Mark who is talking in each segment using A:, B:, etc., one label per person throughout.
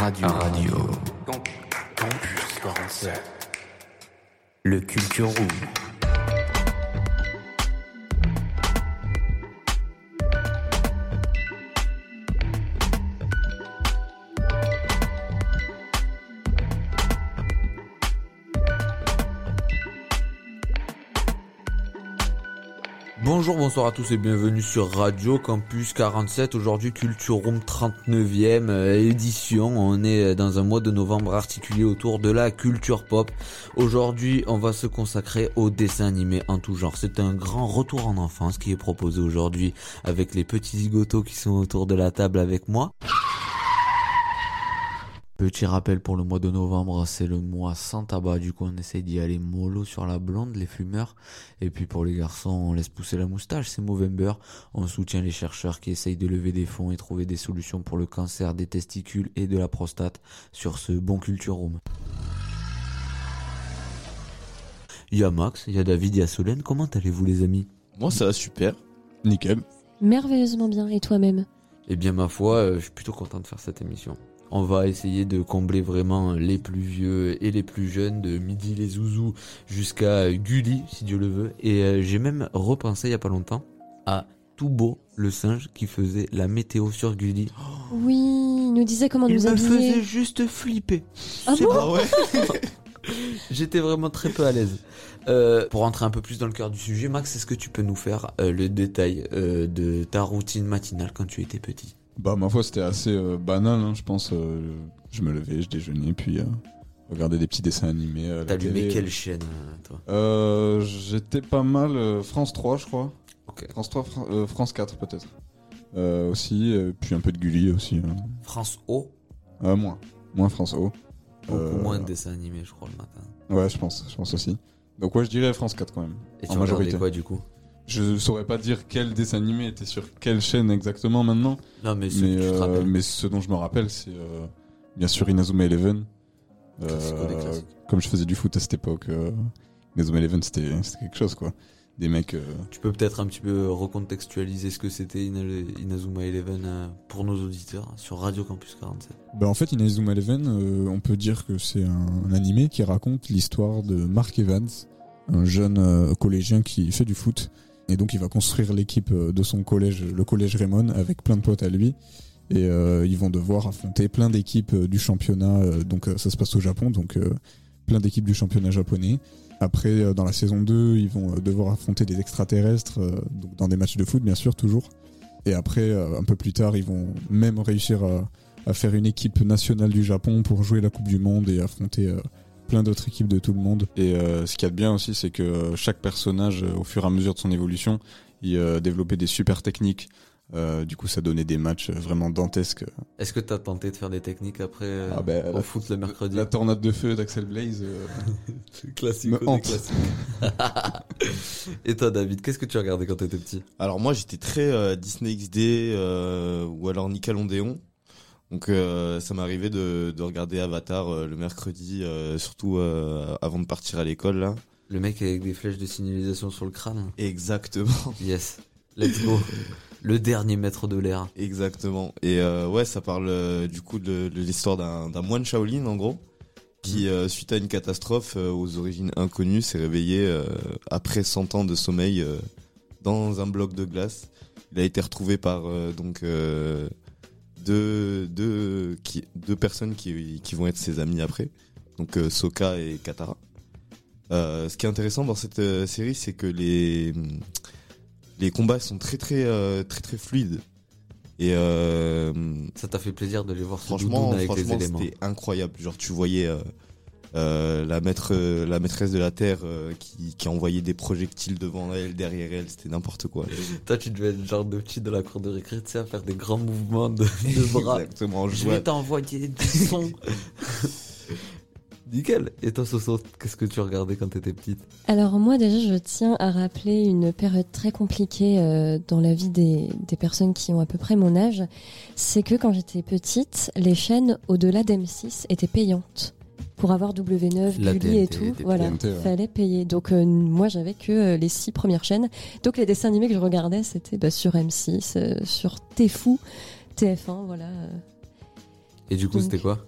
A: Radio.
B: Radio.
A: Campus 47.
B: Le Culture Room.
C: Bonjour, bonsoir à tous et bienvenue sur Radio Campus 47. Aujourd'hui Culture Room 39e euh, édition. On est dans un mois de novembre articulé autour de la culture pop. Aujourd'hui, on va se consacrer aux dessins animés en tout genre. C'est un grand retour en enfance qui est proposé aujourd'hui avec les petits zigotos qui sont autour de la table avec moi. Petit rappel pour le mois de novembre, c'est le mois sans tabac, du coup on essaye d'y aller mollo sur la blonde, les fumeurs. Et puis pour les garçons, on laisse pousser la moustache, c'est Movember. On soutient les chercheurs qui essayent de lever des fonds et trouver des solutions pour le cancer des testicules et de la prostate sur ce bon culture room. Il y a Max, il y a David, il y a Solène, comment allez-vous les amis?
D: Moi, ça va super. Nickel.
E: Merveilleusement bien. Et toi-même?
C: Eh bien ma foi, euh, je suis plutôt content de faire cette émission. On va essayer de combler vraiment les plus vieux et les plus jeunes, de Midi les Zouzous jusqu'à Gulli, si Dieu le veut. Et euh, j'ai même repensé il y a pas longtemps à Toubo, le singe qui faisait la météo sur Gulli.
E: Oui, il nous disait comment
C: Il
E: nous
C: me
E: habiller.
C: faisait juste flipper.
E: Ah bon
C: pas-
D: Ah ouais
C: J'étais vraiment très peu à l'aise. Euh, pour rentrer un peu plus dans le cœur du sujet, Max, est-ce que tu peux nous faire euh, le détail euh, de ta routine matinale quand tu étais petit?
D: Bah, ma foi, c'était assez euh, banal, hein, je pense. euh, je me levais, je déjeunais, puis euh, regardais des petits dessins animés. à la
C: T'allumais
D: télé.
C: quelle chaîne, euh, toi?
D: Euh, J'étais pas mal euh, France 3, je crois.
C: Ok.
D: France 3, Fran- euh, France 4, peut-être. Euh, aussi, euh, puis un peu de Gulli aussi. hein.
C: France O?
D: Euh, moins. Moins France O.
C: Beaucoup
D: Euh,
C: moins de dessins animés, je crois, le matin.
D: Ouais, je pense, je pense aussi. Donc, ouais, je dirais France 4 quand même.
C: Et
D: En
C: tu regardais
D: majorité.
C: quoi, du coup?
D: Je saurais pas dire quel dessin animé était sur quelle chaîne exactement maintenant.
C: Non, mais ce
D: mais,
C: que tu te
D: euh,
C: rappelles.
D: mais ce dont je me rappelle, c'est euh, bien sûr Inazuma Eleven.
C: Classico des classiques.
D: comme je faisais du foot à cette époque, euh, Inazuma Eleven c'était quelque chose quoi. Des mecs. euh,
C: Tu peux peut-être un petit peu recontextualiser ce que c'était Ina- Inazuma Eleven euh, pour nos auditeurs sur Radio Campus 47.
F: Bah en fait, Inazuma Eleven, euh, on peut dire que c'est un, un animé qui raconte l'histoire de Mark Evans, un jeune euh, collégien qui fait du foot. Et donc il va construire l'équipe euh, de son collège, le collège Raymond, avec plein de potes à lui. Et euh, ils vont devoir affronter plein d'équipes euh, du championnat. donc ça se passe au Japon, donc plein d'équipes du championnat japonais. Après, dans la saison 2, ils vont devoir affronter des extraterrestres, donc dans des matchs de foot bien sûr, toujours. Et après, un peu plus tard, ils vont même réussir à faire une équipe nationale du Japon pour jouer la Coupe du Monde et affronter plein d'autres équipes de tout le monde.
D: Et euh, ce qu'il y a de bien aussi, c'est que euh, chaque personnage, euh, au fur et à mesure de son évolution, il euh, développait des super techniques. Euh, du coup, ça donnait des matchs vraiment dantesques.
C: Est-ce que t'as tenté de faire des techniques après euh,
D: Ah ben,
C: au
D: la-
C: foot le mercredi
D: La tornade de feu d'Axel Blaze. euh,
C: Classique. Et toi, David, qu'est-ce que tu regardais quand t'étais petit?
G: Alors moi j'étais très euh, Disney XD euh, ou alors Nickelodeon. Donc euh, ça m'arrivait de, de regarder Avatar euh, le mercredi, euh, surtout euh, avant de partir à l'école là.
C: Le mec avec des flèches de signalisation sur le crâne
G: Exactement,
C: Yes. Let's go. Le dernier maître de l'air.
G: exactement. Et euh, ouais, ça parle euh, du coup de, de l'histoire d'un d'un moine Shaolin en gros, qui euh, suite à une catastrophe aux origines inconnues s'est réveillé euh, après 100 ans de sommeil euh, dans un bloc de glace. Il a été retrouvé par euh, donc euh, deux, deux, qui, deux personnes qui, qui vont être ses amis après, donc euh, Soka et Katara. Euh, ce qui est intéressant dans cette euh, série, c'est que les les combats sont très très très très fluides et
C: Ça t'a fait plaisir de les voir sur
G: franchement
C: avec les
G: franchement
C: éléments.
G: c'était incroyable. Genre tu voyais euh, euh, la maître la maîtresse de la terre euh, qui qui envoyait des projectiles devant elle, derrière elle, c'était n'importe quoi.
C: Toi, tu devais être le genre de petit de la cour de récré, tu sais, à faire des grands mouvements de, de bras.
G: Exactement. Je
C: Je vais t'envoyer du son. Nickel. Et toi, Soso, qu'est-ce que tu regardais quand t'étais petite?
E: Alors moi déjà, je tiens à rappeler une période très compliquée euh, dans la vie des, des personnes qui ont à peu près mon âge. C'est que quand j'étais petite, les chaînes au-delà d'M6 étaient payantes. Pour avoir W9,
C: La
E: Gulli et tout,
C: était
E: voilà,
D: TNT, ouais.
E: fallait payer. Donc euh, moi j'avais que euh, les six premières chaînes. Donc les dessins animés que je regardais, c'était bah, sur M6, euh, sur Tfou, TF1, voilà.
C: Et du coup, c'était quoi?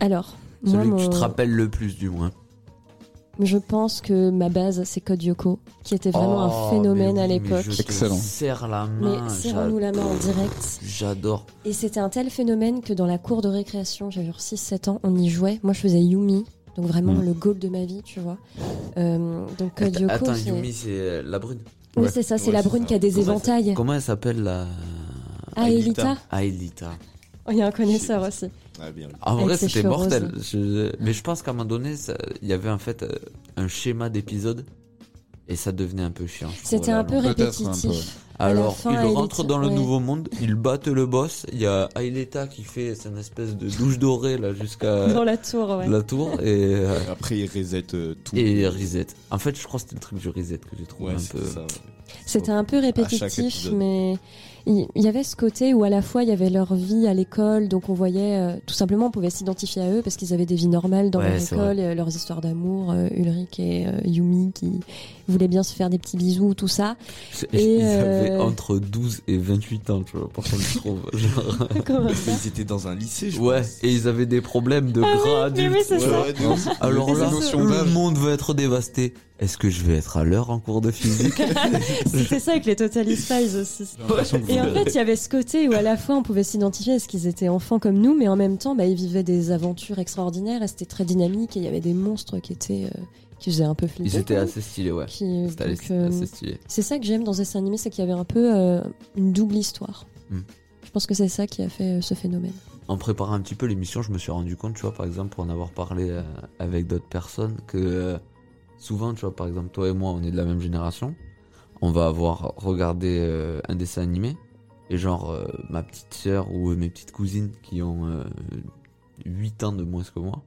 H: Alors, moi,
C: Celui que tu te rappelles le plus, du moins.
H: Je pense que ma base, c'est Code Yoko, qui était vraiment
C: Oh,
H: un phénomène
C: mais
H: à
C: mais
H: l'époque.
D: Excellent.
C: serre la
H: Mais
C: main.
H: serrons-nous la main en direct.
C: J'adore.
H: Et c'était un tel phénomène que dans la cour de récréation, j'avais genre 6-7 ans, on y jouait. Moi, je faisais Yumi, donc vraiment
D: Mm.
H: le goal de ma vie, tu vois. Euh, donc Code Yoko,
C: Attends. Yumi, c'est euh, la brune.
H: Oui,
D: Ouais.
H: c'est ça, c'est
G: Ouais,
H: la brune
G: ça.
H: qui a des
C: Comment elle
H: éventails.
C: Comment elle s'appelle la.
H: Ah, Elita
C: Aelita.
H: Oh, Il y a un connaisseur aussi.
G: Ah, bien.
C: En vrai, c'était mortel. Je- Mais je pense qu'à un moment donné, ça- il y avait en fait euh, un schéma d'épisode et ça devenait un peu chiant.
H: C'était un peu répétitif.
C: Alors,
H: fin,
C: ils rentrent dans le
H: ouais.
C: nouveau monde, ils battent le boss. Il y a Aelita qui fait cette espèce de douche dorée là jusqu'à
H: Dans la tour, ouais.
C: la tour et, euh,
G: Après, il reset euh, tout.
C: et reset. En fait, je crois que c'était le truc du reset que j'ai trouvé
G: Ouais,
C: un peu.
H: C'était un peu répétitif, mais il y avait ce côté où à la fois il y avait leur vie à l'école, donc on voyait euh, tout simplement on pouvait s'identifier à eux parce qu'ils avaient des vies normales dans
C: Ouais,
H: leur école, euh, leurs histoires d'amour, euh, Ulrich et euh, Yumi qui voulaient bien se faire des petits bisous, tout ça. Et,
C: Ils avaient
H: euh,
C: entre 12 et 28 ans, tu vois, pour qu'on le trouve. Genre...
G: Ils étaient dans un lycée, je
C: Ouais,
G: pense.
C: et ils avaient des problèmes de
H: Ah oui,
C: gras
H: oui,
G: Ouais, ouais, ouf.
C: Alors là, le monde va être dévasté. Est-ce que je vais être à l'heure en cours de physique
H: C'était ça avec les Totally Spies aussi. Et en fait, il y avait ce côté où à la fois on pouvait s'identifier à ce qu'ils étaient enfants comme nous, mais en même temps, bah, ils vivaient des aventures extraordinaires et c'était très dynamique et il y avait des monstres qui étaient euh, qui faisaient un peu flipper.
C: Ils étaient assez stylés, ouais. C'était
H: euh,
C: assez stylé.
H: C'est ça que j'aime dans ce dessin animé, c'est qu'il y avait un peu euh, une double histoire.
C: Hmm.
H: Je pense que c'est ça qui a fait euh, ce phénomène.
C: En préparant un petit peu l'émission, je me suis rendu compte, tu vois, par exemple, pour en avoir parlé euh, avec d'autres personnes, que euh, souvent, tu vois, par exemple, toi et moi, on est de la même génération. On va avoir regardé euh, un dessin animé. Et genre, euh, ma petite sœur ou mes petites cousines qui ont euh, 8 ans de moins que moi,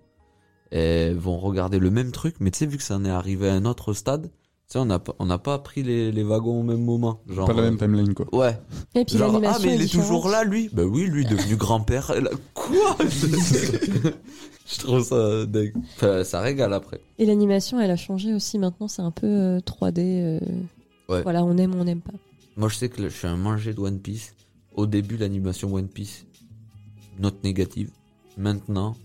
C: elles vont regarder le même truc. Mais tu sais, vu que ça en est arrivé à un autre stade, tu sais, on n'a pas, on n'a pas pris les, les wagons au même moment. Genre,
D: Pas la
C: euh,
D: même timeline, quoi.
C: Ouais,
H: Et puis
C: Genre, ah,
H: l'animation
C: mais il est toujours là, lui? Bah oui, lui, devenu grand-père. Elle a- Quoi? Je trouve ça dingue. Enfin, ça régale après.
H: Et l'animation, elle a changé aussi. Maintenant, c'est un peu euh, 3D. euh,
C: Ouais.
H: Voilà, on aime, on n'aime pas.
C: Moi, je sais que je suis un manger de One Piece. Au début, l'animation One Piece, note négative. Maintenant,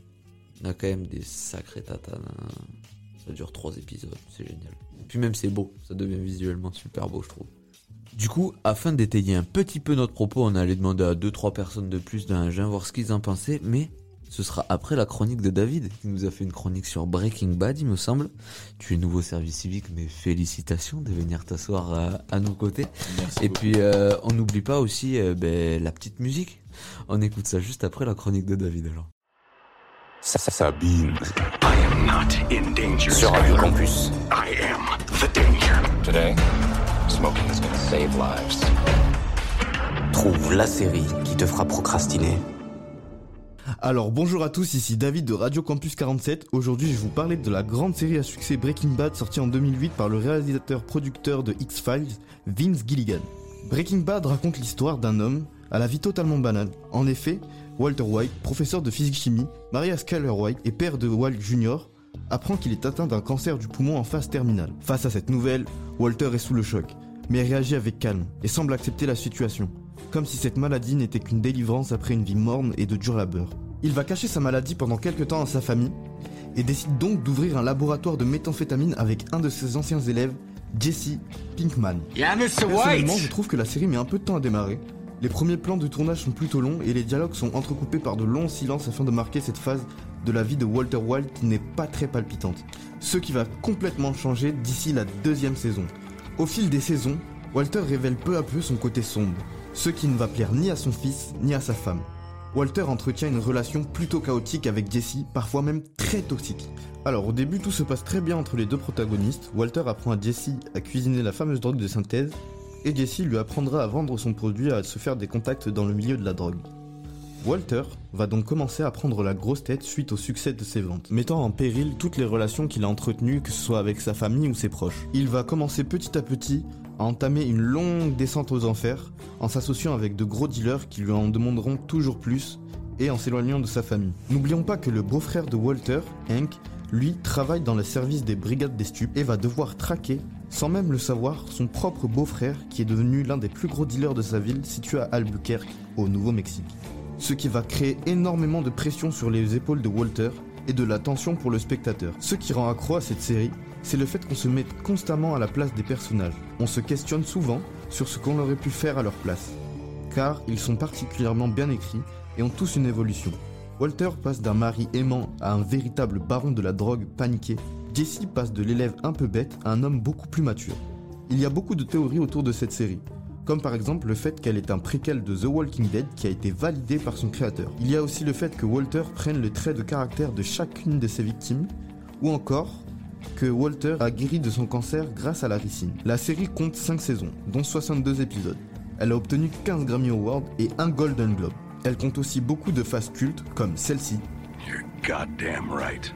C: on a quand même des sacrés tatanes. hein. Ça dure trois épisodes, c'est génial. Puis même, c'est beau. Ça devient visuellement super beau, je trouve. Du coup, afin d'étayer un petit peu notre propos, on allait demander à deux trois personnes de plus d'un jeune voir ce qu'ils en pensaient, mais ce sera après la chronique de David, qui nous a fait une chronique sur Breaking Bad, il me semble. Tu es nouveau service civique, mais félicitations de venir t'asseoir à, à nos côtés.
G: Merci
C: Et
G: beaucoup.
C: puis, euh, on n'oublie pas aussi euh, ben, la petite musique. On écoute ça juste après la chronique de David, alors.
I: Sabine.
J: I am not in danger.
K: Sur Radio. Campus.
J: I am the danger.
I: Today, smoking is gonna save lives.
K: Trouve la série qui te fera procrastiner.
G: Alors bonjour à tous, ici David de Radio Campus 47. Aujourd'hui, je vais vous parler de la grande série à succès Breaking Bad sortie en 2008 par le réalisateur-producteur de X-Files, Vince Gilligan. Breaking Bad raconte l'histoire d'un homme à la vie totalement banale. En effet, Walter White, professeur de physique-chimie, marié à Skyler White et père de Walt Jr., apprend qu'il est atteint d'un cancer du poumon en phase terminale. Face à cette nouvelle, Walter est sous le choc, mais réagit avec calme et semble accepter la situation, comme si cette maladie n'était qu'une délivrance après une vie morne et de dur labeur. Il va cacher sa maladie pendant quelques temps à sa famille et décide donc d'ouvrir un laboratoire de méthamphétamine avec un de ses anciens élèves, Jesse Pinkman.
J: Yeah, Mr.
G: Personnellement, je trouve que la série met un peu de temps à démarrer. Les premiers plans de tournage sont plutôt longs et les dialogues sont entrecoupés par de longs silences afin de marquer cette phase de la vie de Walter White qui n'est pas très palpitante. Ce qui va complètement changer d'ici la deuxième saison. Au fil des saisons, Walter révèle peu à peu son côté sombre, ce qui ne va plaire ni à son fils ni à sa femme. Walter entretient une relation plutôt chaotique avec Jesse, parfois même très toxique. Alors au début tout se passe très bien entre les deux protagonistes, Walter apprend à Jesse à cuisiner la fameuse drogue de synthèse, et Jesse lui apprendra à vendre son produit et à se faire des contacts dans le milieu de la drogue. Walter va donc commencer à prendre la grosse tête suite au succès de ses ventes, mettant en péril toutes les relations qu'il a entretenues, que ce soit avec sa famille ou ses proches. Il va commencer petit à petit à entamer une longue descente aux enfers, en s'associant avec de gros dealers qui lui en demanderont toujours plus, et en s'éloignant de sa famille. N'oublions pas que le beau-frère de Walter, Hank, lui travaille dans le service des brigades des stupes et va devoir traquer, sans même le savoir, son propre beau-frère qui est devenu l'un des plus gros dealers de sa ville située à Albuquerque, au Nouveau-Mexique. ce qui va créer énormément de pression sur les épaules de Walter et de la tension pour le spectateur. Ce qui rend accro à cette série, c'est le fait qu'on se mette constamment à la place des personnages. On se questionne souvent sur ce qu'on aurait pu faire à leur place. Car ils sont particulièrement bien écrits et ont tous une évolution. Walter passe d'un mari aimant à un véritable baron de la drogue paniqué. Jessie passe de l'élève un peu bête à un homme beaucoup plus mature. Il y a beaucoup de théories autour de cette série, comme par exemple le fait qu'elle est un préquel de The Walking Dead qui a été validé par son créateur. Il y a aussi le fait que Walter prenne le trait de caractère de chacune de ses victimes, ou encore que Walter a guéri de son cancer grâce à la ricine. La série compte 5 saisons, dont 62 épisodes. Elle a obtenu 15 Grammy Awards et un Golden Globe. Elle compte aussi beaucoup de phases cultes comme celle-ci
J: You're goddamn right.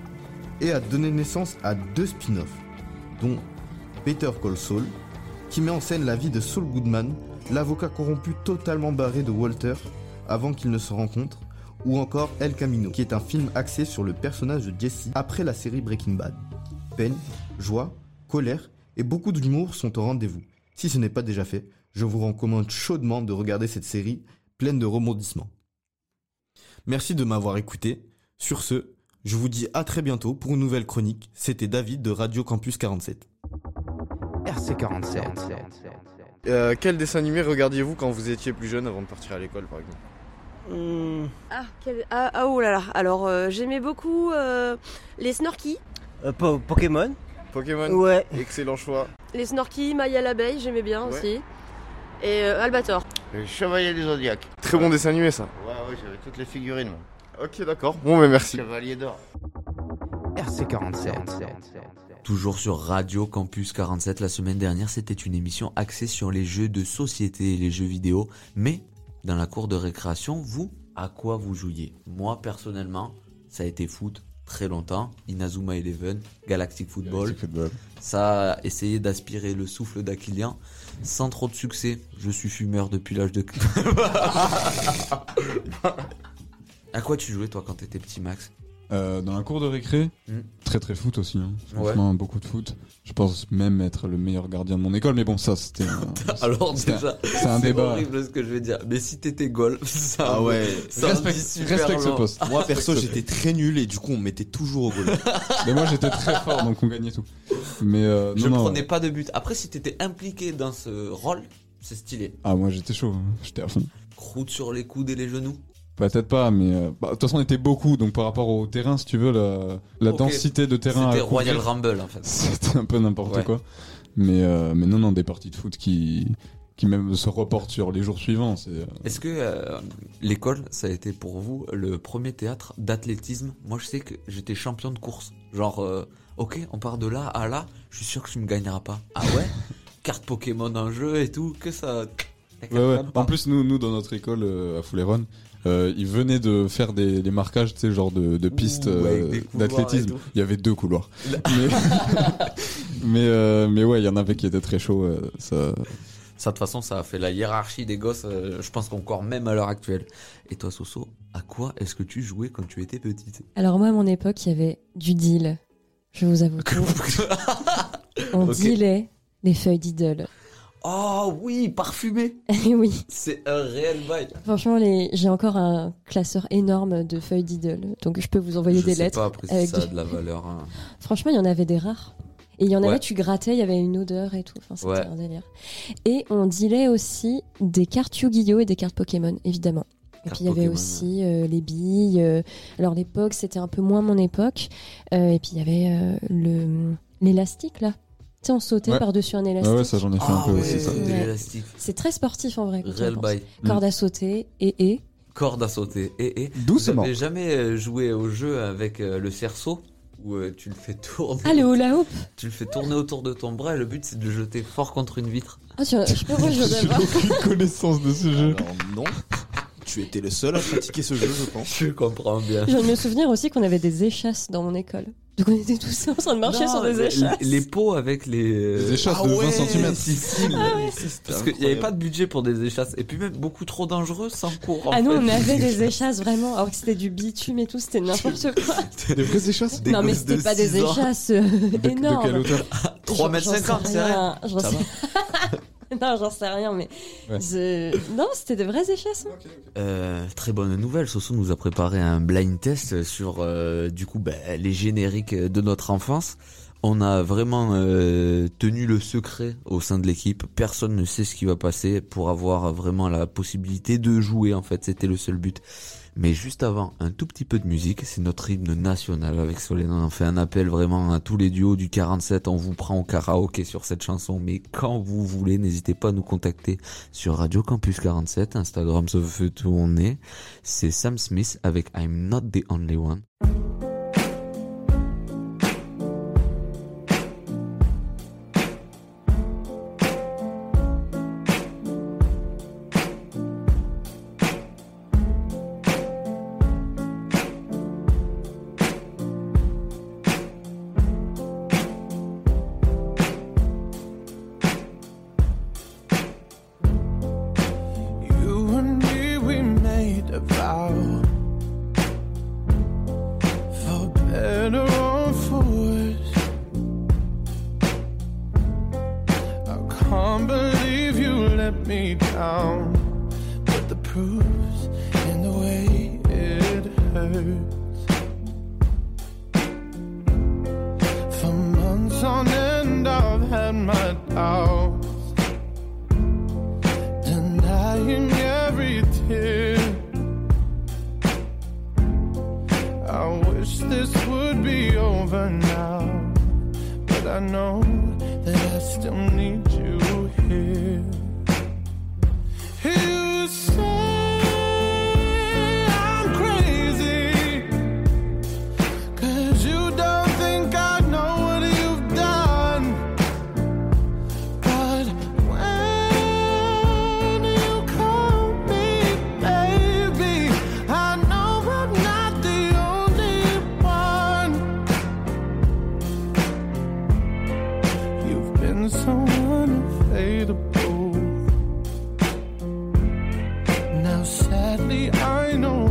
G: Et a donné naissance à deux spin-offs, dont Better Call Saul, qui met en scène la vie de Saul Goodman, l'avocat corrompu totalement barré de Walter avant qu'ils ne se rencontrent, ou encore El Camino, qui est un film axé sur le personnage de Jesse après la série Breaking Bad. Peine, joie, colère et beaucoup d'humour sont au rendez-vous. Si ce n'est pas déjà fait, je vous recommande chaudement de regarder cette série pleine de rebondissements. Merci de m'avoir écouté. Sur ce, je vous dis à très bientôt pour une nouvelle chronique. C'était David de Radio Campus 47.
B: RC47.
L: Euh, quel dessin animé regardiez-vous quand vous étiez plus jeune avant de partir à l'école par exemple?
M: Hum, Ah, quel- ah, ah, oh là là. Alors, euh, j'aimais beaucoup euh, les Snorky.
N: Euh, Po- Pokémon
L: Pokémon?
N: Ouais.
L: Excellent choix.
M: Les Snorky, Maya l'abeille, j'aimais bien
L: Ouais.
M: aussi. Et euh, Albator.
O: Le Chevalier du Zodiac.
L: Très bon dessin animé ça.
O: Ouais, ouais, j'avais toutes les figurines, moi.
L: Ok d'accord. Bon mais merci.
O: Chevalier d'or.
B: RC47.
C: Toujours sur Radio Campus 47, la semaine dernière, c'était une émission axée sur les jeux de société et les jeux vidéo. Mais, dans la cour de récréation, vous, à quoi vous jouiez? Moi, personnellement, ça a été foot très longtemps. Inazuma Eleven, Galactic Football.
D: Galactic Football.
C: Ça a essayé d'aspirer le souffle d'Aquilien. Sans trop de succès. Je suis fumeur depuis l'âge de... à quoi tu jouais, toi, quand t'étais petit, Max
D: Euh, dans la cour de récré,
C: Hmm.
D: très très foot aussi. Hein.
C: Ouais.
D: Franchement, beaucoup de foot. Je pense même être le meilleur gardien de mon école, mais bon, ça c'était. un-
C: Alors
D: c'est un-
C: déjà,
D: c'est un débat.
C: horrible ce que je vais dire. Mais si t'étais goal, ça
L: Ah ouais.
C: ça en
D: Respecte-
C: dit super
D: respecte ce poste.
L: Moi perso j'étais très nul et du coup on me mettait toujours au goal.
D: Mais moi j'étais très fort, donc on gagnait tout. Mais euh,
C: Je
D: non, non.
C: prenais pas de but. Après, si t'étais impliqué dans ce rôle, c'est stylé.
D: Ah, moi j'étais chaud, hein. j'étais à fond.
C: Croûte sur les coudes et les genoux.
D: Peut-être pas, mais euh, bah, de toute façon on était beaucoup, donc par rapport au terrain, si tu veux, la, la densité de terrain.
C: C'était Royal
D: couvrir,
C: Rumble en fait.
D: C'était un peu n'importe
C: Ouais.
D: quoi. Mais, euh, mais non, non, des parties de foot qui, qui même se reportent sur les jours suivants. Euh,
C: Est-ce que euh, l'école, ça a été pour vous le premier théâtre d'athlétisme? Moi, je sais que j'étais champion de course. Genre, euh, ok, on part de là à là, je suis sûr que tu me gagneras pas. Ah ouais? Carte Pokémon en jeu et tout, que ça.
D: Ouais, ouais. En plus, nous, nous dans notre école à Fouleron, euh, ils venaient de faire des, marquages, tu sais, genre de, de pistes euh, d'athlétisme. Il y avait deux couloirs. mais, mais, euh, mais ouais, il y en avait qui étaient très chauds. euh, ça...
C: Ça, de toute façon, ça a fait la hiérarchie des gosses, euh, je pense qu'encore même à l'heure actuelle. Et toi, Soso, à quoi est-ce que tu jouais quand tu étais petite?
H: Alors moi, à mon époque, il y avait du deal. Je vous avoue. tout. On dealait les feuilles d'idole.
C: Oh oui, parfumé
H: oui.
C: C'est un réel bail.
H: Franchement, les... j'ai encore un classeur énorme de feuilles d'idole. Donc je peux vous envoyer
C: Je
H: des
C: sais
H: lettres.
C: pas après
H: avec
C: ça a de la valeur. hein.
H: Franchement, il y en avait des rares. Et il y en
C: Ouais.
H: avait, tu grattais, il y avait une odeur et tout. Enfin, c'était
C: Ouais.
H: un délire. Et on dealait aussi des cartes Yu-Gi-Oh! et des cartes Pokémon, évidemment. Et puis il y avait
C: Pokémon,
H: aussi euh, les billes. euh, alors l'époque, c'était un peu moins mon époque. Euh, et puis il y avait euh, le l'élastique là. Sais, on sautait
D: Ouais.
H: par-dessus un élastique.
D: ouais, ça j'en ai fait un
C: Ah
D: peu
C: ouais,
D: aussi. Ça.
C: de
H: Ouais.
C: l'élastique.
H: C'est très sportif en vrai. quand on
C: Réel
H: pense.
C: bail.
H: Corde à sauter et et.
C: Corde à sauter. Et, et
P: Doucement.
C: Vous avez jamais euh, joué au jeu avec euh, le cerceau où euh, tu le fais tourner?
H: Ah le hula hoop.
C: Tu le fais tourner autour de ton bras et le but c'est de le jeter fort contre une vitre.
H: Ah, tu- je peux moi, je veux
D: J'ai aucune connaissance de ce jeu.
L: Alors non. Tu étais le seul à pratiquer ce jeu je pense.
C: Je comprends bien.
H: Je viens de me souvenir aussi qu'on avait des échasses dans mon école. Donc on était tous en train de marcher
C: Non,
H: sur des
C: les-
H: échasses.
C: Les pots avec les. euh,
D: Des échasses de 20 centimètres.
C: si, si, Parce qu'il n'y avait pas de budget pour des échasses. Et puis même beaucoup trop dangereux sans cours. en
H: Ah nous
C: fait.
H: on avait des échasses vraiment, alors que c'était du bitume et tout, c'était n'importe quoi.
D: Des vraies échasses
C: Des
H: non mais
C: de
H: c'était pas des échasses euh,
D: de, de
H: énormes.
D: quelle hauteur
C: 3 mètres
H: J'en sais non, j'en sais rien, mais. Je... Non, c'était de vrais échassons. Okay, okay.
C: Euh, très bonne nouvelle, Soso nous a préparé un blind test sur euh, du coup bah, les génériques de notre enfance. On a vraiment euh, tenu le secret au sein de l'équipe. Personne ne sait ce qui va passer pour avoir vraiment la possibilité de jouer. En fait, c'était le seul but. Mais juste avant, un tout petit peu de musique, c'est notre hymne national avec Solène. On en fait un appel vraiment à tous les duos du 47. On vous prend au karaoké sur cette chanson, mais quand vous voulez, n'hésitez pas à nous contacter sur Radio Campus 47. Instagram se fait est. C'est Sam Smith avec I'm Not the Only One.
Q: sadly, I know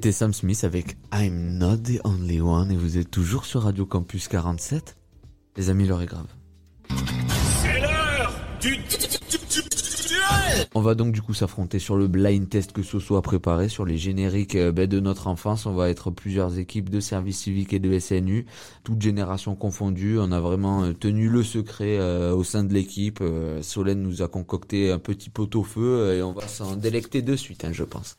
C: C'était Sam Smith avec I'm Not the Only One et vous êtes toujours sur Radio Campus 47. Les amis, l'heure est grave.
J: C'est l'heure du
C: on va donc du coup s'affronter sur le blind test que ce soit préparé, sur les génériques euh, ben, de notre enfance. On va être plusieurs équipes de service civique et de SNU, toutes générations confondues. On a vraiment euh, tenu le secret euh, au sein de l'équipe. Solène nous a concocté un petit pot au feu et on va s'en délecter de suite, hein, je pense.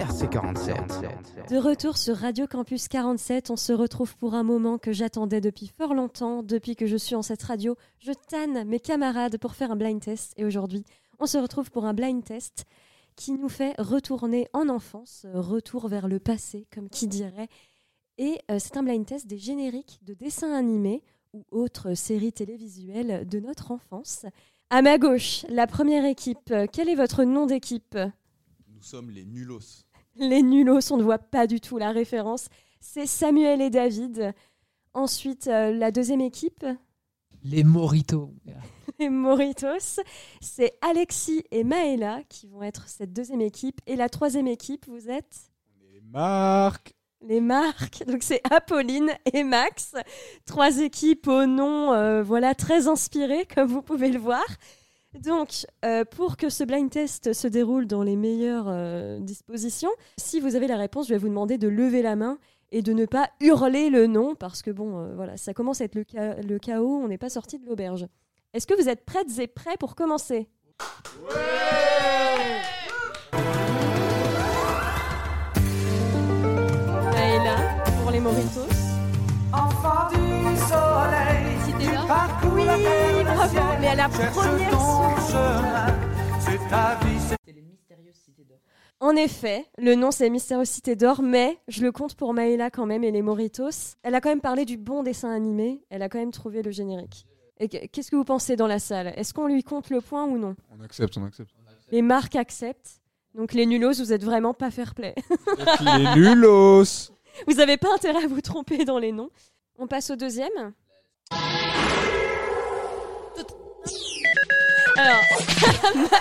B: RC47.
H: De retour sur Radio Campus 47, on se retrouve pour un moment que j'attendais depuis fort longtemps. Depuis que je suis en cette radio, je tanne mes camarades pour faire un blind test. Et aujourd'hui, on se retrouve pour un blind test qui nous fait retourner en enfance, euh, retour vers le passé, comme qui dirait. Et euh, c'est un blind test des génériques de dessins animés ou autres séries télévisuelles de notre enfance. À ma gauche, la première équipe. Euh, Quel est votre nom d'équipe?
G: Nous sommes les nulos.
H: Les nulos, on ne voit pas du tout la référence. C'est Samuel et David. Ensuite, euh, la deuxième équipe,
R: Les Moritos.
H: les Moritos, c'est Alexis et Maëla qui vont être cette deuxième équipe. Et la troisième équipe, vous êtes
S: Marc
H: les marques. Donc c'est Apolline et Max. Trois équipes au nom euh, voilà, très inspirées, comme vous pouvez le voir. Donc, euh, pour que ce blind test se déroule dans les meilleures euh, dispositions, si vous avez la réponse, je vais vous demander de lever la main et de ne pas hurler le nom, parce que bon, euh, voilà, ça commence à être le, cha- le chaos, on n'est pas sorti de l'auberge. Est-ce que vous êtes prêtes et prêts pour commencer? Maëla, pour les Moritos.
T: Enfant du
H: Oui, bravo, mais à la première En effet, le nom c'est Mystérieuse Cité d'Or, mais je le compte pour Maëla quand même et les Moritos. Elle a quand même parlé du bon dessin animé, elle a quand même trouvé le générique. Et qu- qu'est-ce que vous pensez dans la salle? Est-ce qu'on lui compte le point ou non?
D: On accepte, on accepte.
H: Les marques acceptent. Donc les nulos, vous êtes vraiment pas fair play.
S: Les nulos
H: vous avez pas intérêt à vous tromper dans les noms. On passe au deuxième. Alors,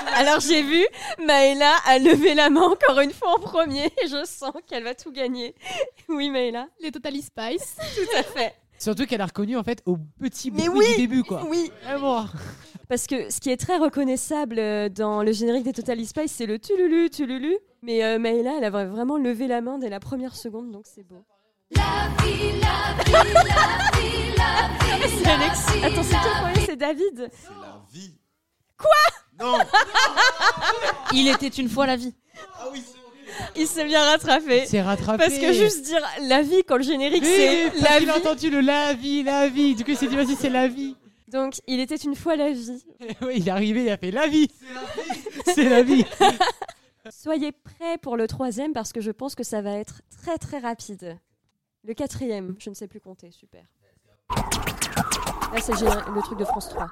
H: alors j'ai vu Maëla a levé la main encore une fois en premier et je sens qu'elle va tout gagner. Oui Maëla
U: Les Totally Spice.
H: Tout à fait.
R: Surtout qu'elle a reconnu en fait au petit bout
H: oui,
R: du début quoi.
H: Oui.
R: Vraiment.
H: Parce que ce qui est très reconnaissable euh, dans le générique des Total Spice, c'est le tululu, tululu. Mais euh, Maëla, elle a vra- vraiment levé la main dès la première seconde, donc c'est beau. C'est Alexis. Attends, c'est qui le premier C'est David.
G: C'est la vie.
H: Quoi
G: Non
V: Il était une fois la vie.
H: Il s'est bien rattrapé.
R: C'est rattrapé.
H: Parce que juste dire la vie quand le générique
R: Oui,
H: c'est la vie.
R: a entendu le la vie, la vie. Du coup, il s'est dit vas-y, c'est la vie.
H: Donc il était une fois la vie.
R: oui, il est arrivé, il a fait la vie. C'est la vie.
H: Soyez prêts pour le troisième parce que je pense que ça va être très très rapide. Le quatrième, je ne sais plus compter, super. Là c'est le truc de France 3.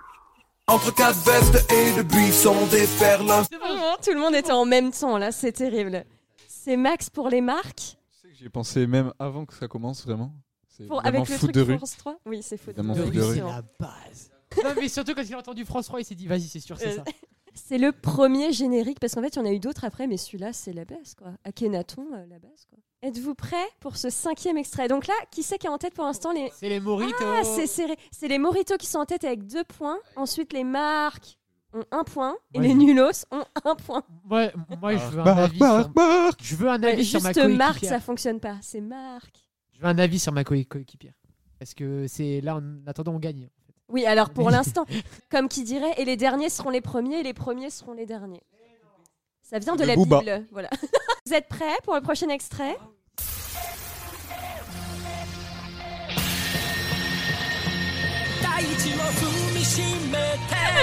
T: Entre quatre vestes et de buissons déferlants.
H: Vraiment, tout le monde était en même temps là, c'est terrible. C'est Max pour les marques.
D: J'y ai pensé même avant que ça commence vraiment. C'est
H: Pour, avec le truc
D: de
H: de
D: rue.
H: France 3 Oui, c'est
D: Évidemment,
H: de
D: de rue.
R: C'est la base. Non, mais surtout quand il a entendu France 3, il s'est dit vas-y, c'est sûr, c'est
H: Euh,
R: ça.
H: C'est le premier générique parce qu'en fait, il y en a eu d'autres après, mais celui-là, c'est la base quoi. Akhenaton, euh, la base quoi. Êtes-vous prêts pour ce cinquième extrait? Donc là, qui c'est qui est en tête pour l'instant? Les...
R: C'est les Moritos.
H: Ah, c'est les Moritos qui sont en tête avec deux points. Ensuite, les marques ont un point et
R: Ouais.
H: les Nulos ont un point.
R: Moi, moi, je veux un
S: Marc,
R: avis.
S: Marc,
R: sur...
S: Marc
R: Je veux un
H: Ouais,
R: avis sur ma
H: juste marque,
R: coéquipière.
H: ça fonctionne pas. C'est marque.
R: Je veux un avis sur ma co- coéquipière. Parce que c'est là, en attendant, on gagne.
H: Oui, alors pour l'instant, comme qui dirait, et les derniers seront les premiers et les premiers seront les derniers. Ça vient de
S: De
H: la
S: Booba.
H: Bible. Voilà. Vous êtes prêts pour le prochain extrait?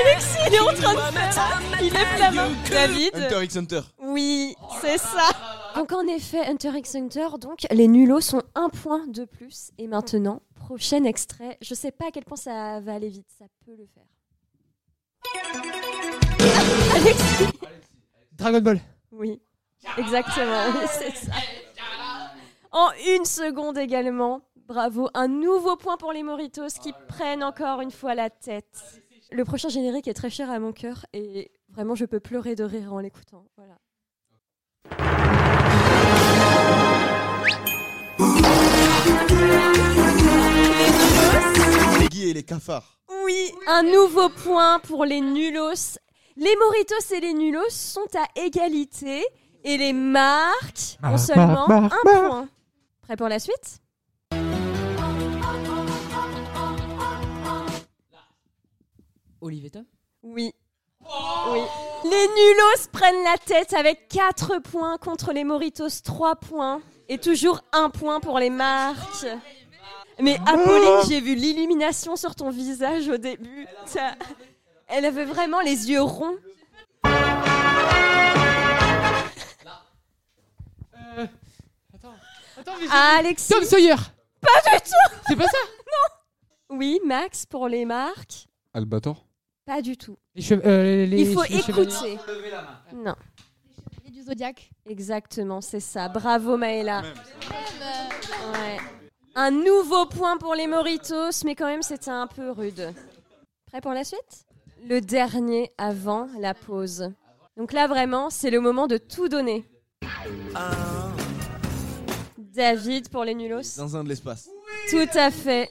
H: Alexis, il est en train de faire. Il la main. David.
G: Hunter x Hunter.
H: Oui, c'est ça. Donc en effet, Hunter x Hunter, donc les nulos sont un point de plus. Et maintenant, prochain extrait. Je sais pas à quel point ça va aller vite, ça peut le faire. Alexis.
R: Dragon Ball.
H: Oui, exactement, oui, c'est ça. En une seconde également. Bravo, un nouveau point pour les Moritos qui prennent encore une fois la tête. Le prochain générique est très cher à mon cœur et vraiment je peux pleurer de rire en l'écoutant. Voilà.
G: Les et les cafards.
H: Oui, un nouveau point pour les nulos. Les Moritos et les Nulos sont à égalité et les marques ont seulement un point. Prêt pour la suite?
V: Olivier Tom?
H: Oui. Oui. Les Nulos prennent la tête avec 4 points contre les Moritos 3 points. Et toujours un point pour les marques. Mais Apolline, j'ai vu l'illumination sur ton visage au début. Elle avait vraiment les yeux ronds.
R: Euh, Attends, attends, mais j'ai-
H: Alexis.
R: Tom Sawyer
H: Pas du tout
R: C'est pas ça?
H: Non Oui, Max pour les marques.
D: Albator?
H: Pas du tout.
R: Les euh, les-
H: Il faut
R: les
H: écouter. Non.
U: Et du Zodiac.
H: Exactement, c'est ça. Bravo Maëla. Ouais. Un nouveau point pour les Moritos, mais quand même c'était un peu rude. Prêt pour la suite? Le dernier avant la pause. Donc là vraiment, c'est le moment de tout donner. David pour les nulos.
W: Dans un de l'espace.
H: Tout à fait.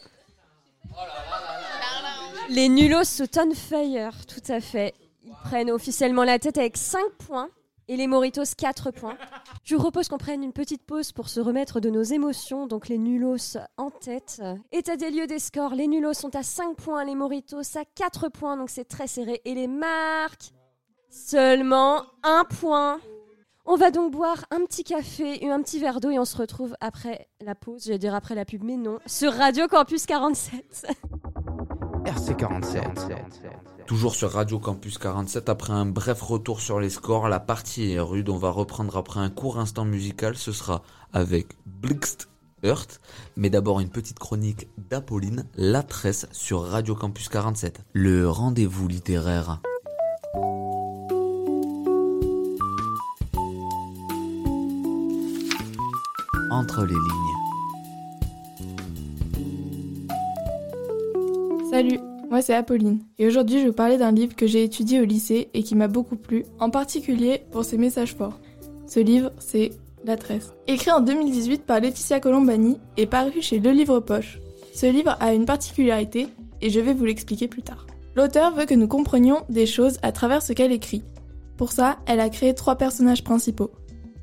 H: Les nulos sont on fire, tout à fait. Ils prennent officiellement la tête avec 5 points et les Moritos 4 points. Je vous propose qu'on prenne une petite pause pour se remettre de nos émotions. Donc les nulos en tête. État des lieux des scores. Les nulos sont à 5 points, les Moritos à 4 points, donc c'est très serré. Et les marques, seulement 1 point. On va donc boire un petit café un petit verre d'eau et on se retrouve après la pause, j'allais dire après la pub, mais non, sur Radio Campus 47.
B: RC47.
C: Toujours sur Radio Campus 47, après un bref retour sur les scores, la partie est rude. On va reprendre après un court instant musical. Ce sera avec Blixt Earth. Mais d'abord une petite chronique d'Apolline, La Tresse sur Radio Campus 47. Le rendez-vous littéraire. Entre les lignes.
X: Salut, moi c'est Apolline et aujourd'hui je vais vous parler d'un livre que j'ai étudié au lycée et qui m'a beaucoup plu, en particulier pour ses messages forts. Ce livre, c'est La Tresse. Écrit en 2018 par Laetitia Colombani et paru chez Le Livre Poche. Ce livre a une particularité et je vais vous l'expliquer plus tard. L'auteur veut que nous comprenions des choses à travers ce qu'elle écrit. Pour ça, elle a créé trois personnages principaux.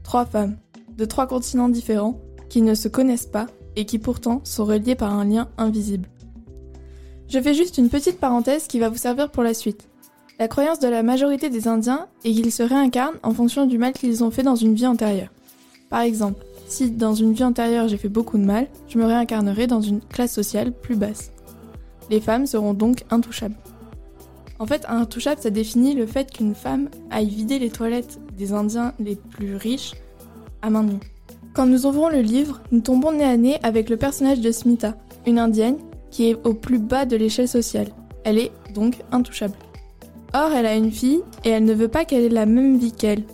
X: Trois femmes, de trois continents différents, qui ne se connaissent pas et qui pourtant sont reliées par un lien invisible. Je fais juste une petite parenthèse qui va vous servir pour la suite. La croyance de la majorité des Indiens est qu'ils se réincarnent en fonction du mal qu'ils ont fait dans une vie antérieure. Par exemple, si dans une vie antérieure j'ai fait beaucoup de mal, je me réincarnerai dans une classe sociale plus basse. Les femmes seront donc intouchables. En fait, intouchable, ça définit le fait qu'une femme aille vider les toilettes des Indiens les plus riches à main nue. Quand nous ouvrons le livre, nous tombons nez à nez avec le personnage de Smita, une indienne qui est au plus bas de l'échelle sociale. Elle est donc intouchable. Or, elle a une fille et elle ne veut pas qu'elle ait la même vie qu'elle.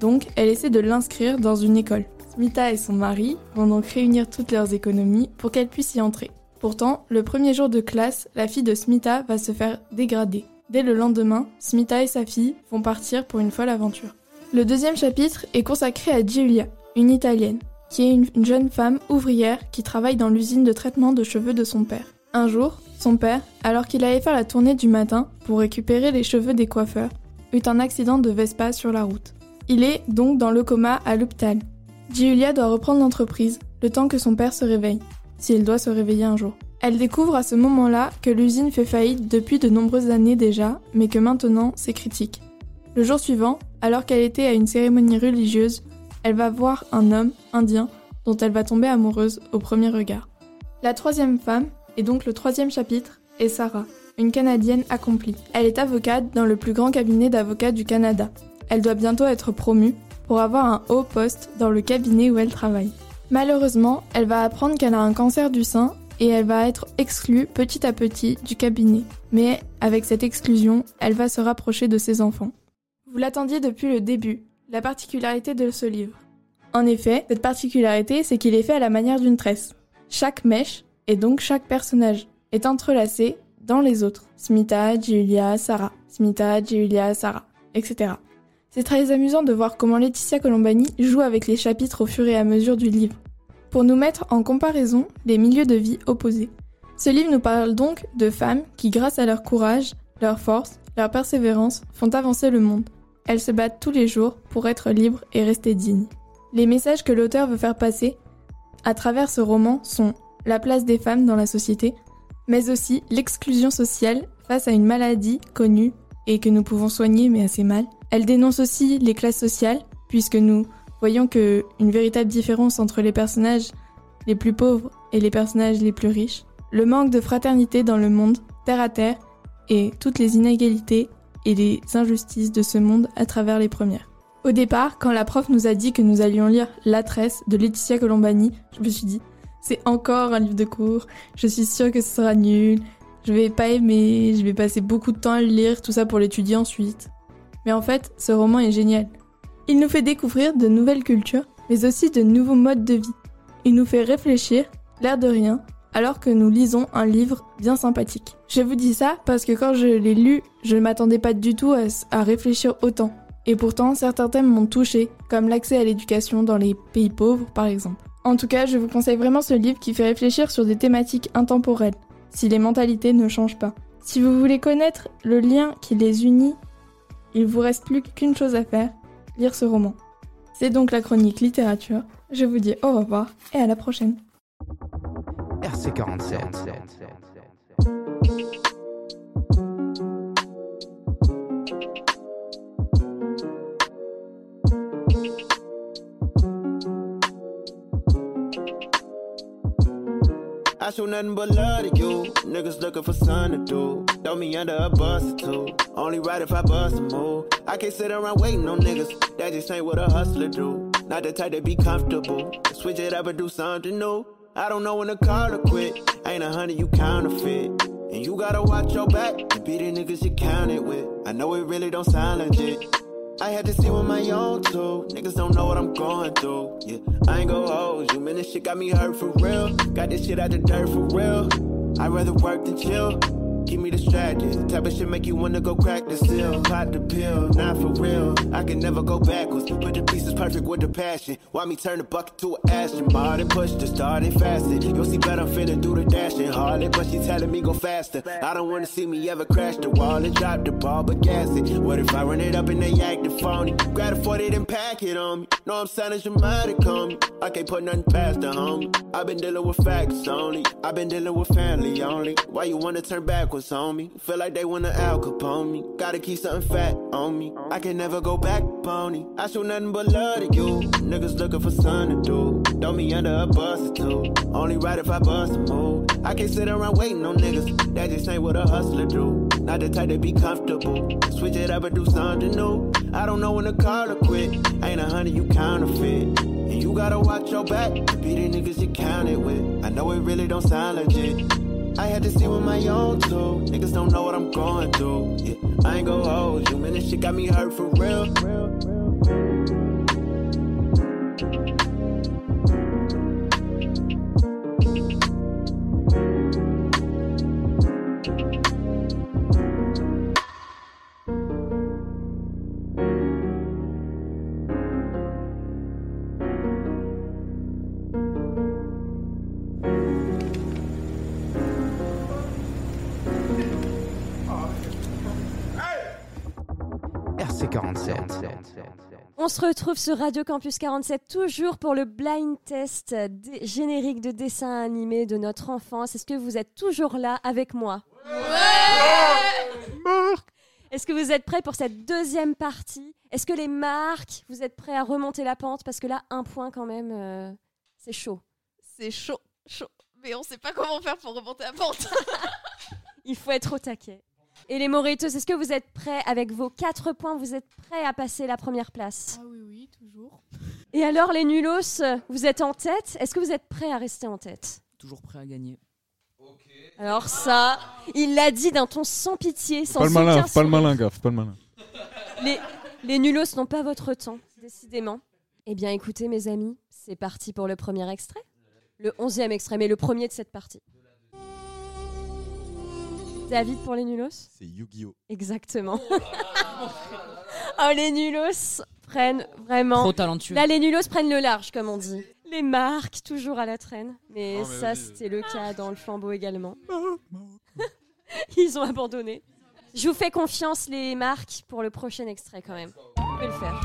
X: Donc, elle essaie de l'inscrire dans une école. Smita et son mari vont donc réunir toutes leurs économies pour qu'elle puisse y entrer. Pourtant, le premier jour de classe, la fille de Smita va se faire dégrader. Dès le lendemain, Smita et sa fille vont partir pour une folle aventure. Le deuxième chapitre est consacré à Giulia, une Italienne, qui est une une jeune femme ouvrière qui travaille dans l'usine de traitement de cheveux de son père. Un jour, son père, alors qu'il allait faire la tournée du matin pour récupérer les cheveux des coiffeurs, eut un accident de Vespa sur la route. Il est donc dans le coma à l'hôpital. Giulia doit reprendre l'entreprise, le temps que son père se réveille, s'il doit se réveiller un jour. Elle découvre à ce moment-là que l'usine fait faillite depuis de nombreuses années déjà, mais que maintenant c'est critique. Le jour suivant, alors qu'elle était à une cérémonie religieuse, elle va voir un homme indien dont elle va tomber amoureuse au premier regard. La troisième femme, et donc le troisième chapitre, est Sarah, une Canadienne accomplie. Elle est avocate dans le plus grand cabinet d'avocats du Canada. Elle doit bientôt être promue pour avoir un haut poste dans le cabinet où elle travaille. Malheureusement, elle va apprendre qu'elle a un cancer du sein et elle va être exclue petit à petit du cabinet. Mais avec cette exclusion, elle va se rapprocher de ses enfants. Vous l'attendiez depuis le début, la particularité de ce livre. En effet, cette particularité, c'est qu'il est fait à la manière d'une tresse. Chaque mèche, et donc chaque personnage, est entrelacé dans les autres. Smita, Giulia, Sarah. Smita, Giulia, Sarah, etc. C'est très amusant de voir comment Laetitia Colombani joue avec les chapitres au fur et à mesure du livre, pour nous mettre en comparaison les milieux de vie opposés. Ce livre nous parle donc de femmes qui, grâce à leur courage, leur force, Leur persévérance font avancer le monde. Elles se battent tous les jours pour être libres et rester dignes. Les messages que l'auteur veut faire passer à travers ce roman sont la place des femmes dans la société, mais aussi l'exclusion sociale face à une maladie connue et que nous pouvons soigner mais assez mal. Elle dénonce aussi les classes sociales, puisque nous voyons que une véritable différence entre les personnages les plus pauvres et les personnages les plus riches, le manque de fraternité dans le monde, terre à terre, et toutes les inégalités et les injustices de ce monde à travers les premières. Au départ, quand la prof nous a dit que nous allions lire La Tresse de Laetitia Colombani, je me suis dit, c'est encore un livre de cours, je suis sûre que ce sera nul, je vais pas aimer, je vais passer beaucoup de temps à le lire, tout ça pour l'étudier ensuite. Mais en fait, ce roman est génial. Il nous fait découvrir de nouvelles cultures, mais aussi de nouveaux modes de vie. Il nous fait réfléchir, l'air de rien, alors que nous lisons un livre bien sympathique. Je vous dis ça parce que quand je l'ai lu, je ne m'attendais pas du tout à, à réfléchir autant. Et pourtant, certains thèmes m'ont touché, comme l'accès à l'éducation dans les pays pauvres par exemple. En tout cas, je vous conseille vraiment ce livre qui fait réfléchir sur des thématiques intemporelles, si les mentalités ne changent pas. Si vous voulez connaître le lien qui les unit, il vous reste plus qu'une chose à faire, lire ce roman. C'est donc la chronique littérature. Je vous dis au revoir et à la prochaine.
W: RC47.
Q: I show nothing but love to you. Niggas looking for something to do. Throw me under a bus or two. Only ride if I bust a move. I can't sit around waiting on niggas. That just ain't what a hustler do. Not the type to be comfortable. Switch it up and do something new. I don't know when to call or quit. Ain't a hundred you counterfeit. And you gotta watch your back and be the niggas you counted with. I know it really don't sound legit. I had to see with my own too. Niggas don't know what I'm going through. Yeah, I ain't gon' hold you. Man, this shit got me hurt for real. Got this shit out the dirt for real. I'd rather work than chill. Keep me distracted. The type of shit make you wanna go crack the seal. Pop the pill, not for real. I can never go backwards. Put the pieces perfect with the passion. Why me turn the bucket to an Aston? Martin push to start it faster. You'll see better, I'm finna do the dashing. Harley, but she telling me go faster. I don't wanna see me ever crash the wall and drop the ball, but gas it. What if I run it up and they act the phony? Grab a 40 then pack it on me. No, I'm sounding dramatic on me. I can't put nothing past the homie. I've been dealing with facts only. I've been dealing with family only. Why you wanna turn backwards on me? Feel like they wanna Al Capone me. Gotta keep something fat on me. I can never go back, pony. I show nothing but love to you. Niggas looking for something to do. Throw me under a bus or two. Only ride if I bust a move. I can't sit around waiting on niggas. That just ain't what a hustler do. Not the type to be comfortable. Switch it up and do something new. I don't know when to call or quit. Ain't a hundred you counterfeit. And you gotta watch your back be the niggas you counted with. I know it really don't sound legit. I had to see with my own too. Niggas don't know what I'm going through. Yeah, I ain't gon' hold you, man. This shit got me hurt for real.
W: RC47.
H: On se retrouve sur Radio Campus 47 toujours pour le blind test des génériques de dessins animés de notre enfance. Est-ce que vous êtes toujours là avec moi? Est-ce que vous êtes prêts pour cette deuxième partie? Est-ce que les marques, vous êtes prêts à remonter la pente? Parce que là, un point quand même, euh, c'est chaud.
Y: C'est chaud, chaud. Mais on sait pas comment faire pour remonter la pente.
H: Il faut être au taquet. Et les Moritos, est-ce que vous êtes prêts avec vos 4 points? Vous êtes prêts à passer la première place?
Y: Ah oui, oui, toujours.
H: Et alors, les Nulos, vous êtes en tête? Est-ce que vous êtes prêts à rester en tête?
V: Toujours prêt à gagner.
H: Alors ça, il l'a dit d'un ton sans pitié, sans
F: Pas le malin, pas le malin, gaffe, pas le malin.
H: Les, les nulos n'ont pas votre temps, décidément. Eh bien, écoutez, mes amis, c'est parti pour le premier extrait. Le onzième extrait, mais le premier de cette partie. David pour les nulos?
G: C'est Yu-Gi-Oh!
H: Exactement. oh, les nulos prennent vraiment.
V: Trop talentueux.
H: Là, les nulos prennent le large, comme on dit. Les marques, toujours à la traîne. Mais
V: Oh, mais
H: ça, c'était le cas dans le flambeau également. Ils ont abandonné. Je vous fais confiance, les marques, pour le prochain extrait quand même. Vous pouvez le faire.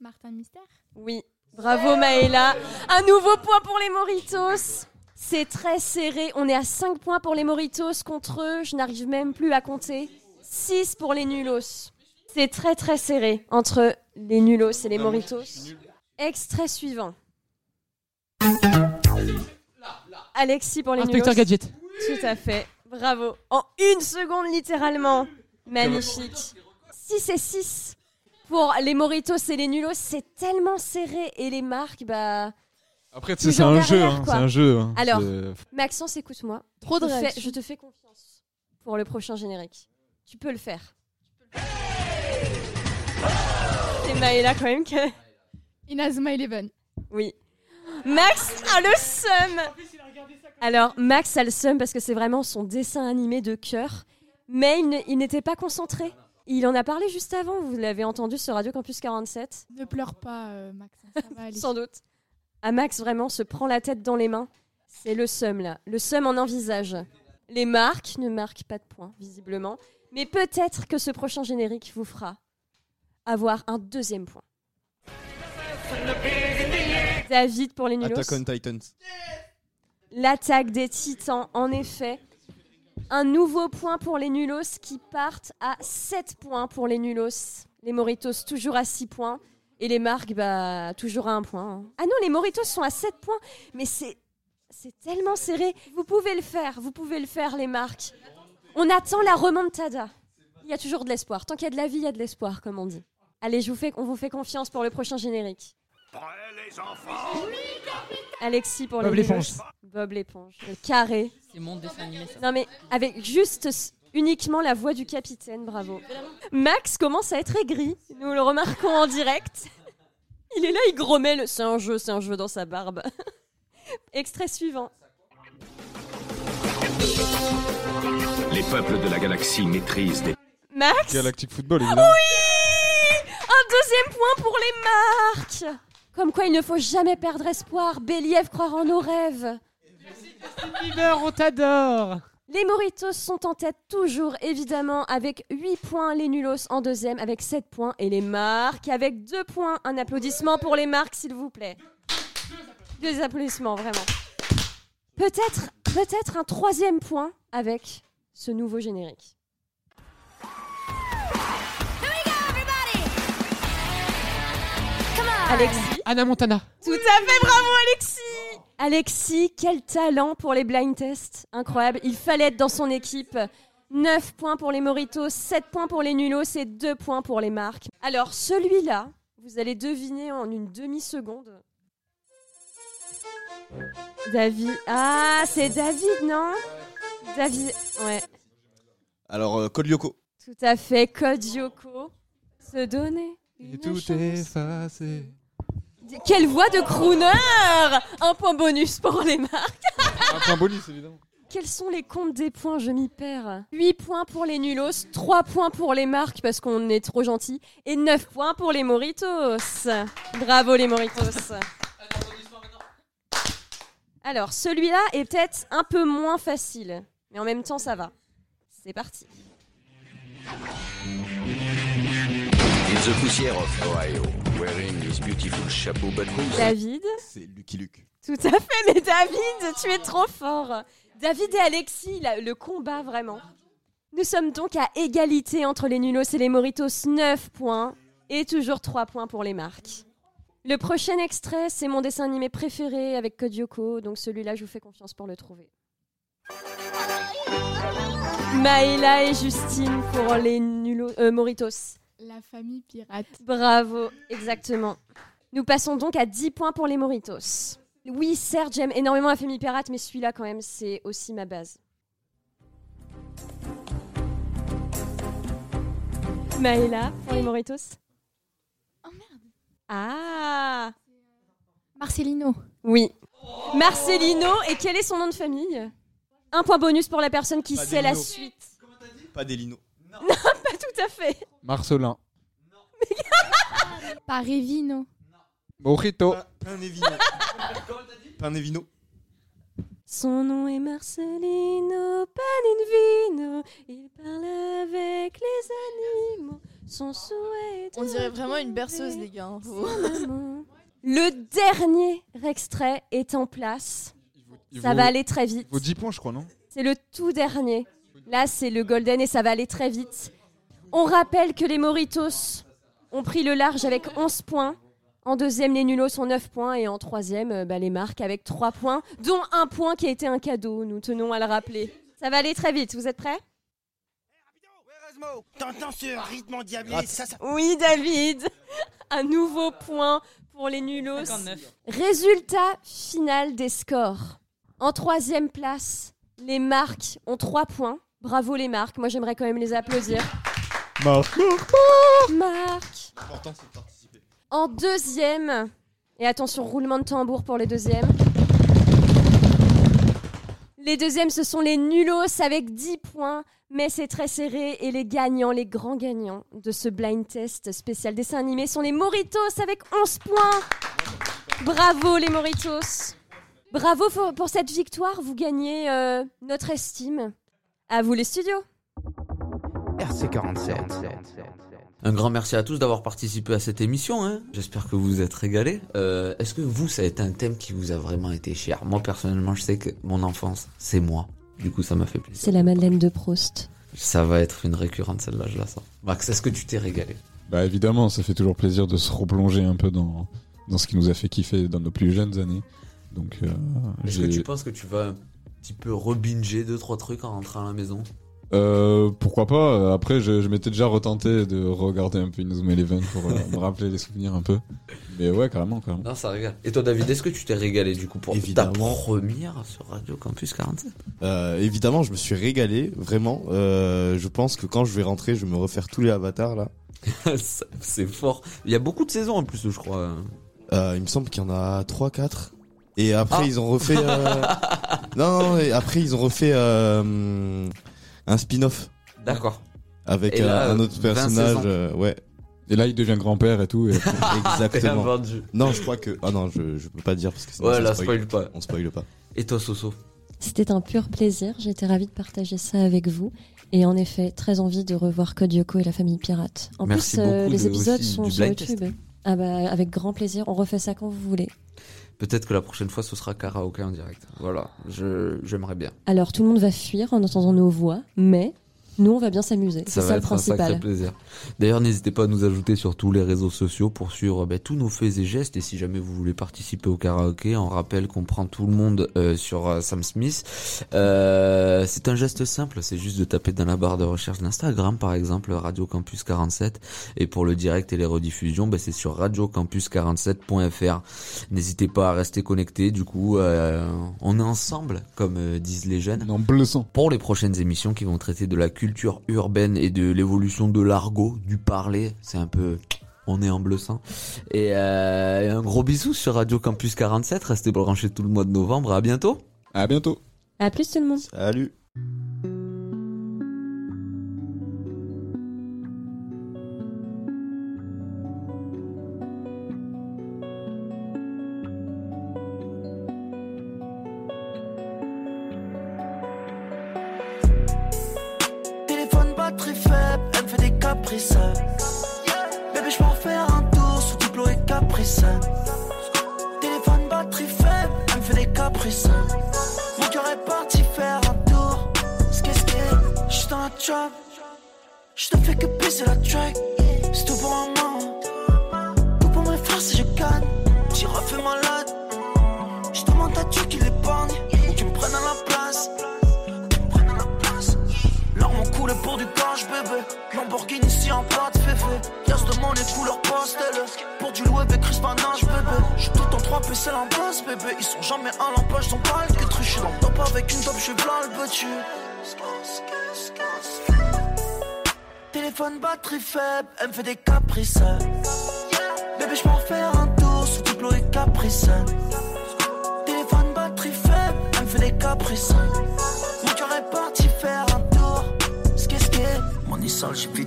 U: Martin Mystère?
H: Oui, bravo Maëla. Un nouveau point pour les Moritos. C'est très serré. On est à 5 points pour les Moritos contre eux. Je n'arrive même plus à compter. 6 pour les Nulos. C'est très très serré entre les Nulos et les Moritos. Extrait suivant. Alexis pour les
R: Inspecteur
H: Nulos.
R: Gadget.
H: Tout à fait. Bravo. En une seconde littéralement. Magnifique. 6 et 6 pour les Moritos et les Nulos. C'est tellement serré. Et les marques, bah...
D: Après, tu sais, c'est un jeu, hein, c'est un jeu, hein.
H: Alors, Maxence, écoute-moi.
U: Trop de
H: je te, fais,
U: réactions.
H: je te fais confiance pour le prochain générique. Tu peux le faire. C'est Maëla quand même qui a-
U: Inazuma Eleven.
H: Oui. Max a le seum Alors, Max a le seum parce que c'est vraiment son dessin animé de cœur. Mais il n'était pas concentré. Il en a parlé juste avant, vous l'avez entendu sur Radio Campus 47.
U: Ne pleure pas, euh, Max. Ça va aller.
H: Sans doute. À Max, vraiment, se prend la tête dans les mains. C'est le seum, là. Le seum en un visage. Les marques ne marquent pas de points, visiblement. Mais peut-être que ce prochain générique vous fera avoir un deuxième point. David pour les nulos.
G: Attack on Titans.
H: L'attaque des titans, en effet. Un nouveau point pour les nulos qui partent à 7 points pour les nulos. Les Moritos toujours à 6 points. Et les marques, bah, toujours à 1 point. hein. Ah non, les Moritos sont à 7 points. Mais c'est, c'est tellement serré. Vous pouvez le faire, vous pouvez le faire, les marques. On attend la remontada. Il y a toujours de l'espoir. Tant qu'il y a de la vie, il y a de l'espoir, comme on dit. Allez, je vous fais, on vous fait confiance pour le prochain générique. Alexis pour
R: Bob
H: les
R: l'éponge.
H: Bob l'éponge. Le carré.
V: C'est mon dessin animé, ça.
H: Non mais avec juste s- uniquement la voix du capitaine, bravo. Max commence à être aigri, nous le remarquons en direct. Il est là, il grommelle, c'est un jeu, c'est un jeu dans sa barbe. Extrait suivant.
J: Les peuples de la galaxie maîtrisent des...
H: Max
D: Galactic Football, évidemment.
H: Oui Un deuxième point pour les marques Comme quoi il ne faut jamais perdre espoir, Béliève croire en nos rêves.
R: Bieber, on t'adore.
H: Les Moritos sont en tête toujours, évidemment, avec 8 points. Les Nulos en deuxième avec 7 points. Et les marques avec 2 points. Un applaudissement pour les marques, s'il vous plaît. Deux applaudissements, vraiment. Peut-être peut-être un troisième point avec ce nouveau générique. Alexis.
R: Anna Montana.
H: Tout à fait, bravo Alexis Alexis, quel talent pour les blind tests. Incroyable, il fallait être dans son équipe. 9 points pour les Moritos, 7 points pour les Nulos et 2 points pour les marques. Alors celui-là, vous allez deviner en une demi-seconde. David. Ah, c'est David, non? David, ouais.
G: Alors, euh, Code Lyoko.
H: Tout à fait, Code Yoko. Se donner.
D: Et tout est effacé.
H: Quelle voix de crooner Un point bonus pour les marques.
D: Un point bonus, évidemment.
H: Quels sont les comptes des points? Je m'y perds. 8 points pour les nulos, 3 points pour les marques parce qu'on est trop gentil, et 9 points pour les moritos. Bravo les moritos. Alors, celui-là est peut-être un peu moins facile, mais en même temps, ça va. C'est parti.
J: The poussière of Ohio, wearing his beautiful chapeau but who's...
H: David
G: C'est Lucky Luke.
H: Tout à fait, mais David, tu es trop fort. David et Alexis, la- le combat vraiment. Nous sommes donc à égalité entre les nulos et les moritos, 9 points, et toujours 3 points pour les marques. Le prochain extrait, c'est mon dessin animé préféré avec Code Yoko, donc celui-là, je vous fais confiance pour le trouver. Maëla et Justine pour les nulos, euh, moritos.
U: La famille pirate.
H: Bravo, exactement. Nous passons donc à 10 points pour les Moritos. Oui, certes, j'aime énormément la famille pirate, mais celui-là, quand même, c'est aussi ma base. Maëla, pour les Moritos
U: Oh merde.
H: Ah
U: Marcelino.
H: Oui. Marcelino, et quel est son nom de famille? Un point bonus pour la personne qui sait la suite.
G: Pas d'Elino.
H: Non, pas tout à fait.
D: Marcelin.
U: Parevino.
D: Mojito.
G: Pain Nevino. Pain Nevino.
H: Son nom est Marcelino Paninvino. Il parle avec les animaux. Son souhait. est
Y: On dirait vraiment une berceuse, les gars. hein.
H: son amour. Le dernier extrait est en place.
D: Il
H: Ça
D: vaut-
H: va aller très vite.
D: Il vaut 10 points, je crois, non?
H: C'est le tout dernier. Là, c'est le golden et ça va aller très vite. On rappelle que les Moritos ont pris le large avec 11 points. En deuxième, les Nulos ont 9 points. Et en troisième, euh, bah, les marques avec 3 points, dont un point qui a été un cadeau. Nous tenons à le rappeler. Ça va aller très vite. Vous êtes prêts?
W: T'entends ce rythme endiablé ça, ça...
H: Oui, David. Un nouveau point pour les Nulos.
W: 59.
H: Résultat final des scores. En troisième place, les marques ont 3 points. Bravo les marques. Moi, j'aimerais quand même les applaudir.
D: Marc.
H: Marc.
G: L'important, c'est de participer.
H: En deuxième, et attention, roulement de tambour pour les deuxièmes. Les deuxièmes, ce sont les nulos avec 10 points, mais c'est très serré. Et les gagnants, les grands gagnants de ce blind test spécial dessin animé sont les Moritos avec 11 points. Bravo les Moritos. Bravo pour, pour cette victoire, vous gagnez euh, notre estime. À vous les studios.
B: RC47.
C: Un grand merci à tous d'avoir participé à cette émission. hein. J'espère que vous vous êtes régalés. Euh, Est-ce que vous, ça a été un thème qui vous a vraiment été cher? Moi, personnellement, je sais que mon enfance, c'est moi. Du coup, ça m'a fait plaisir.
E: C'est la Madeleine de Proust.
C: Ça va être une récurrente, celle-là, je la sens. Max, est-ce que tu t'es régalé?
D: Bah évidemment, ça fait toujours plaisir de se replonger un peu dans, dans ce qui nous a fait kiffer dans nos plus jeunes années. Donc, euh,
C: Est-ce que tu penses que tu vas un petit peu rebinger deux, trois trucs en rentrant à la maison?
D: Euh, pourquoi pas Après, je, je m'étais déjà retenté de regarder un peu Inazuma Eleven pour euh, me rappeler les souvenirs un peu. Mais ouais, carrément, carrément.
C: Non, ça régale. Et toi, David, est-ce que tu t'es régalé du coup pour
G: Évidemment.
C: ta première sur Radio Campus 47
G: Euh, évidemment, je me suis régalé, vraiment. Euh, je pense que quand je vais rentrer, je vais me refaire tous les avatars là.
C: C'est fort. Il y a beaucoup de saisons en plus, je crois.
G: Euh, il me semble qu'il y en a 3-4. Et après,
C: Ah.
G: ils ont refait. euh, non, non, et après, ils ont refait euh, un spin-off.
C: D'accord.
G: Avec
C: là,
G: un autre
C: 20
G: personnage. euh, ouais.
D: Et là, il devient grand-père et tout. et-
G: Exactement. Non, je crois que. Ah non, je, je peux pas dire parce que sinon
C: Ouais, là, spoil pas.
G: On spoil pas.
C: Et toi, Soso
E: C'était un pur plaisir. J'étais ravie de partager ça avec vous. Et en effet, très envie de revoir Code Yoko et la famille pirate. En
C: Merci
E: plus, euh,
C: beaucoup
E: les
C: de-
E: épisodes
C: aussi
E: sont sur YouTube.
C: test.
E: Ah bah, avec grand plaisir. On refait ça quand vous voulez.
C: Peut-être que la prochaine fois, ce sera karaoké en direct. Voilà, j'aimerais bien.
E: Alors, tout le monde va fuir en entendant nos voix, mais nous, on va bien s'amuser. C'est
C: Ça
E: le
C: être un sacré
E: principal.
C: plaisir. D'ailleurs, n'hésitez pas à nous ajouter sur tous les réseaux sociaux pour suivre ben, tous nos faits et gestes. Et si jamais vous voulez participer au karaoké, on rappelle qu'on prend tout le monde euh, sur euh, Sam Smith. Euh, c'est un geste simple, c'est juste de taper dans la barre de recherche d'Instagram, par exemple, Radio Campus 47. Et pour le direct et les rediffusions, ben, c'est sur radiocampus47.fr. N'hésitez pas à rester connectés. Du coup, euh, on est ensemble, comme euh, disent les jeunes.
D: En bleu sang.
C: Pour les prochaines émissions qui vont traiter de la culture urbaine et de l'évolution de l'argot, du parler, c'est un peu on est en bleu sang. Et euh, un gros bisou sur Radio Campus 47. Restez branchés tout le mois de novembre. À bientôt.
D: À bientôt.
E: À plus tout le monde.
G: Salut.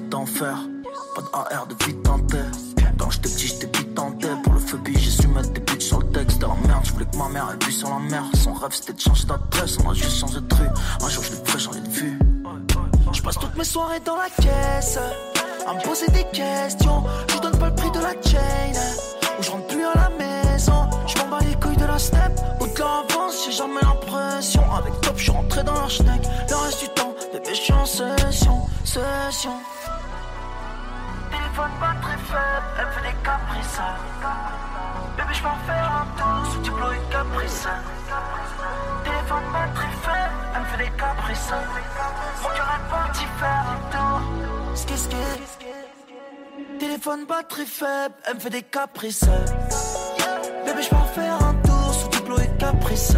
T: Vite. Pas de AR de vite. Quand j'étais petit, j'étais vite. Pour le feu j'ai su mettre des buts sur le texte. De la merde, j'voulais que ma mère, elle vit sur la mer. Son rêve c'était de changer d'adresse, on a juste changé de rue. Un jour je l'ai fait changer de vue. Je passe toutes mes soirées dans la caisse, à me poser des questions. Je donne pas le prix de la chain, ou je rentre plus à la maison. Je bats les couilles de la step, ou de l'avance, j'ai jamais l'impression. Avec top, je suis rentré dans leur. Le reste du temps, bébé, je suis en session, session. Téléphone batterie faible, elle fait des caprices. Bébé, je peux en faire un tour sous diplôme et caprice. Téléphone batterie faible, elle me fait des caprices. Mon cœur est parti faire un tour. Ski, ski. Téléphone batterie faible, elle me fait des caprices. Bébé, je peux en faire un tour sous diplôme et caprice.